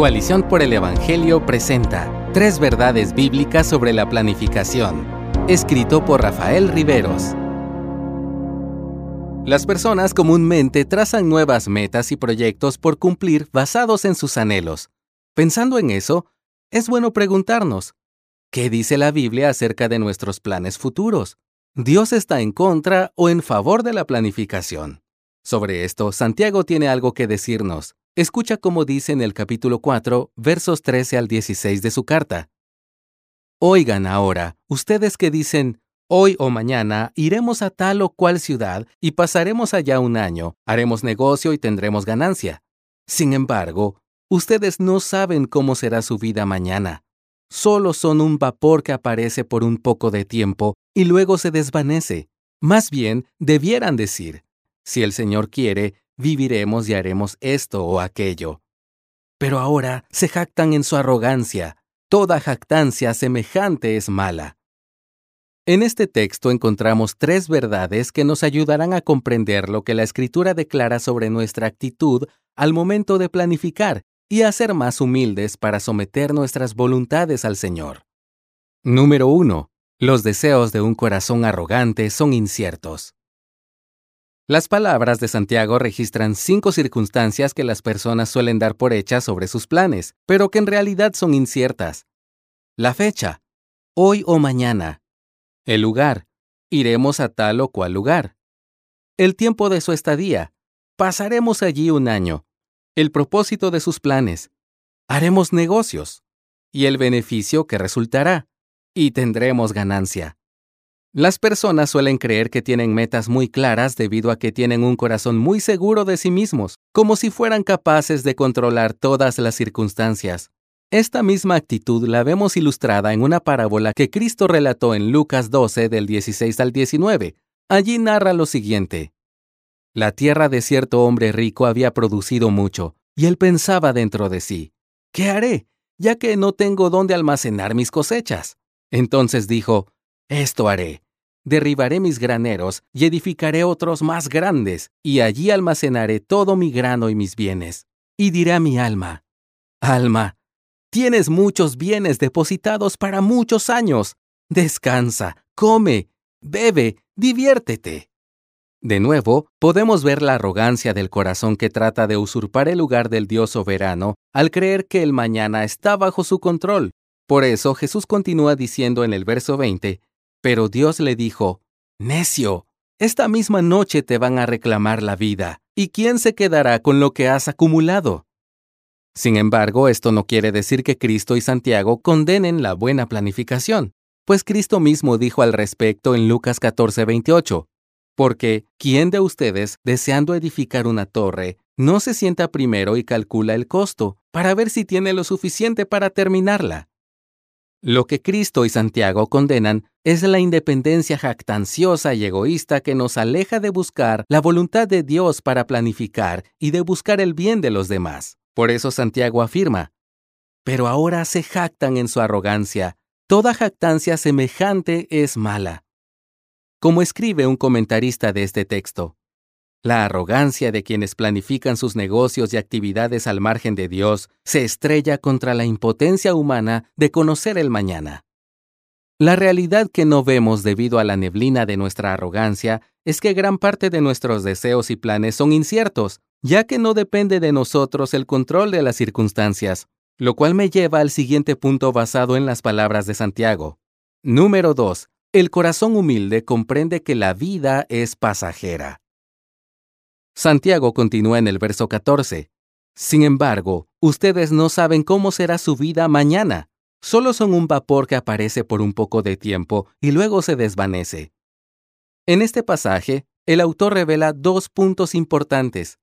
Coalición por el Evangelio presenta Tres verdades bíblicas sobre la planificación, escrito por Rafael Riveros. Las personas comúnmente trazan nuevas metas y proyectos por cumplir basados en sus anhelos. Pensando en eso, es bueno preguntarnos, ¿qué dice la Biblia acerca de nuestros planes futuros? ¿Dios está en contra o en favor de la planificación? Sobre esto, Santiago tiene algo que decirnos. Escucha cómo dice en el capítulo 4, versos 13 al 16 de su carta. Oigan ahora, ustedes que dicen, hoy o mañana iremos a tal o cual ciudad y pasaremos allá un año, haremos negocio y tendremos ganancia. Sin embargo, ustedes no saben cómo será su vida mañana. Solo son un vapor que aparece por un poco de tiempo y luego se desvanece. Más bien, debieran decir, si el Señor quiere, viviremos y haremos esto o aquello. Pero ahora se jactan en su arrogancia. Toda jactancia semejante es mala. En este texto encontramos tres verdades que nos ayudarán a comprender lo que la Escritura declara sobre nuestra actitud al momento de planificar y a ser más humildes para someter nuestras voluntades al Señor. Número 1. Los deseos de un corazón arrogante son inciertos. Las palabras de Santiago registran cinco circunstancias que las personas suelen dar por hechas sobre sus planes, pero que en realidad son inciertas. La fecha, hoy o mañana. El lugar, iremos a tal o cual lugar. El tiempo de su estadía, pasaremos allí un año. El propósito de sus planes, haremos negocios. Y el beneficio que resultará, y tendremos ganancia. Las personas suelen creer que tienen metas muy claras debido a que tienen un corazón muy seguro de sí mismos, como si fueran capaces de controlar todas las circunstancias. Esta misma actitud la vemos ilustrada en una parábola que Cristo relató en Lucas 12 del 16 al 19. Allí narra lo siguiente. La tierra de cierto hombre rico había producido mucho, y él pensaba dentro de sí, ¿qué haré, ya que no tengo dónde almacenar mis cosechas? Entonces dijo, esto haré. Derribaré mis graneros y edificaré otros más grandes, y allí almacenaré todo mi grano y mis bienes. Y diré a mi alma, Alma, tienes muchos bienes depositados para muchos años. Descansa, come, bebe, diviértete. De nuevo, podemos ver la arrogancia del corazón que trata de usurpar el lugar del Dios soberano al creer que el mañana está bajo su control. Por eso Jesús continúa diciendo en el verso 20, pero Dios le dijo, Necio, esta misma noche te van a reclamar la vida, ¿y quién se quedará con lo que has acumulado? Sin embargo, esto no quiere decir que Cristo y Santiago condenen la buena planificación, pues Cristo mismo dijo al respecto en Lucas 14:28, porque ¿quién de ustedes, deseando edificar una torre, no se sienta primero y calcula el costo para ver si tiene lo suficiente para terminarla? Lo que Cristo y Santiago condenan es la independencia jactanciosa y egoísta que nos aleja de buscar la voluntad de Dios para planificar y de buscar el bien de los demás. Por eso Santiago afirma, pero ahora se jactan en su arrogancia. Toda jactancia semejante es mala. Como escribe un comentarista de este texto, la arrogancia de quienes planifican sus negocios y actividades al margen de Dios se estrella contra la impotencia humana de conocer el mañana. La realidad que no vemos debido a la neblina de nuestra arrogancia es que gran parte de nuestros deseos y planes son inciertos, ya que no depende de nosotros el control de las circunstancias, lo cual me lleva al siguiente punto basado en las palabras de Santiago. Número 2. El corazón humilde comprende que la vida es pasajera. Santiago continúa en el verso 14. Sin embargo, ustedes no saben cómo será su vida mañana. Solo son un vapor que aparece por un poco de tiempo y luego se desvanece. En este pasaje, el autor revela dos puntos importantes.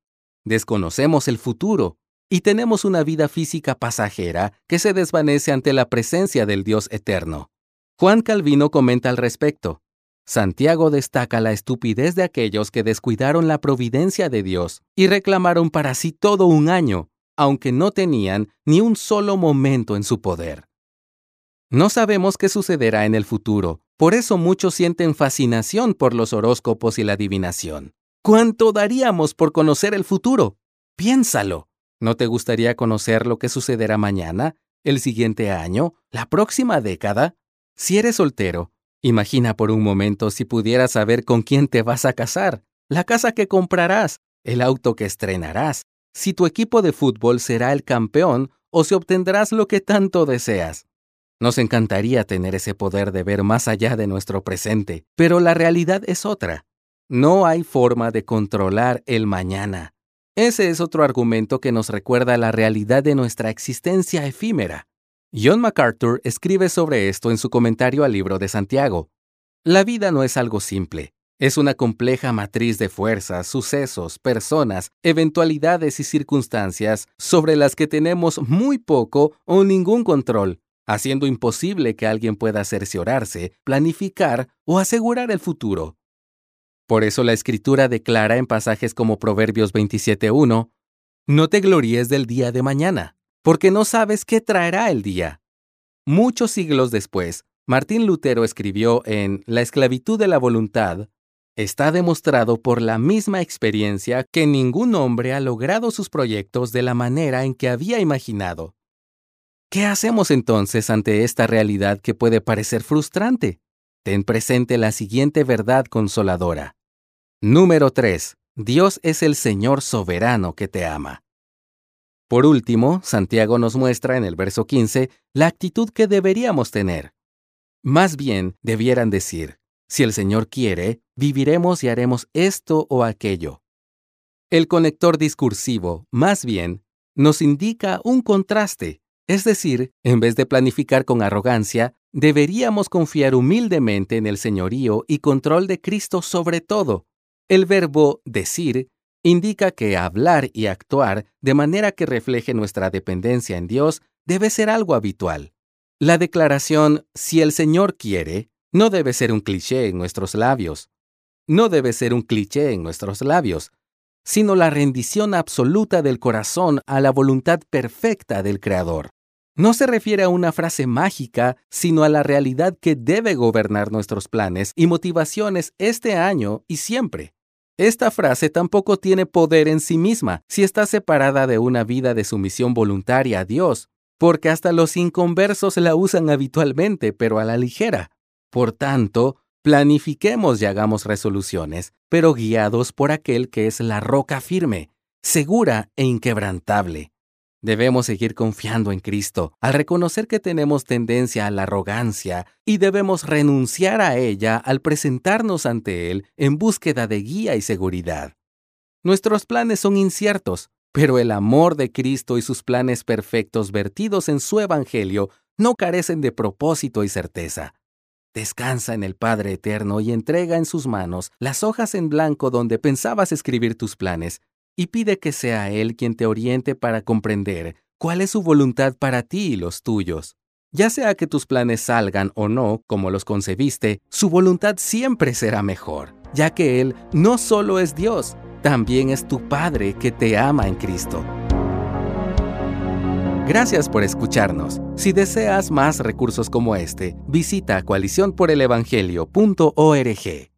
Desconocemos el futuro y tenemos una vida física pasajera que se desvanece ante la presencia del Dios eterno. Juan Calvino comenta al respecto. Santiago destaca la estupidez de aquellos que descuidaron la providencia de Dios y reclamaron para sí todo un año, aunque no tenían ni un solo momento en su poder. No sabemos qué sucederá en el futuro, por eso muchos sienten fascinación por los horóscopos y la adivinación. ¿Cuánto daríamos por conocer el futuro? Piénsalo. ¿No te gustaría conocer lo que sucederá mañana, el siguiente año, la próxima década? Si eres soltero, imagina por un momento si pudieras saber con quién te vas a casar, la casa que comprarás, el auto que estrenarás, si tu equipo de fútbol será el campeón o si obtendrás lo que tanto deseas. Nos encantaría tener ese poder de ver más allá de nuestro presente, pero la realidad es otra. No hay forma de controlar el mañana. Ese es otro argumento que nos recuerda la realidad de nuestra existencia efímera. John MacArthur escribe sobre esto en su comentario al libro de Santiago. La vida no es algo simple. Es una compleja matriz de fuerzas, sucesos, personas, eventualidades y circunstancias sobre las que tenemos muy poco o ningún control, haciendo imposible que alguien pueda cerciorarse, planificar o asegurar el futuro. Por eso la escritura declara en pasajes como Proverbios 27.1, No te gloríes del día de mañana, porque no sabes qué traerá el día. Muchos siglos después, Martín Lutero escribió en La esclavitud de la voluntad, Está demostrado por la misma experiencia que ningún hombre ha logrado sus proyectos de la manera en que había imaginado. ¿Qué hacemos entonces ante esta realidad que puede parecer frustrante? Ten presente la siguiente verdad consoladora. Número 3. Dios es el Señor soberano que te ama. Por último, Santiago nos muestra en el verso 15 la actitud que deberíamos tener. Más bien, debieran decir, si el Señor quiere, viviremos y haremos esto o aquello. El conector discursivo, más bien, nos indica un contraste es decir, en vez de planificar con arrogancia, deberíamos confiar humildemente en el señorío y control de Cristo sobre todo. El verbo decir indica que hablar y actuar de manera que refleje nuestra dependencia en Dios debe ser algo habitual. La declaración si el Señor quiere no debe ser un cliché en nuestros labios. No debe ser un cliché en nuestros labios, sino la rendición absoluta del corazón a la voluntad perfecta del Creador no se refiere a una frase mágica, sino a la realidad que debe gobernar nuestros planes y motivaciones este año y siempre. Esta frase tampoco tiene poder en sí misma si está separada de una vida de sumisión voluntaria a Dios, porque hasta los inconversos la usan habitualmente, pero a la ligera. Por tanto, planifiquemos y hagamos resoluciones, pero guiados por aquel que es la roca firme, segura e inquebrantable. Debemos seguir confiando en Cristo al reconocer que tenemos tendencia a la arrogancia y debemos renunciar a ella al presentarnos ante Él en búsqueda de guía y seguridad. Nuestros planes son inciertos, pero el amor de Cristo y sus planes perfectos vertidos en su Evangelio no carecen de propósito y certeza. Descansa en el Padre Eterno y entrega en sus manos las hojas en blanco donde pensabas escribir tus planes y pide que sea Él quien te oriente para comprender cuál es su voluntad para ti y los tuyos. Ya sea que tus planes salgan o no como los concebiste, su voluntad siempre será mejor, ya que Él no solo es Dios, también es tu Padre que te ama en Cristo. Gracias por escucharnos. Si deseas más recursos como este, visita coaliciónporelevangelio.org.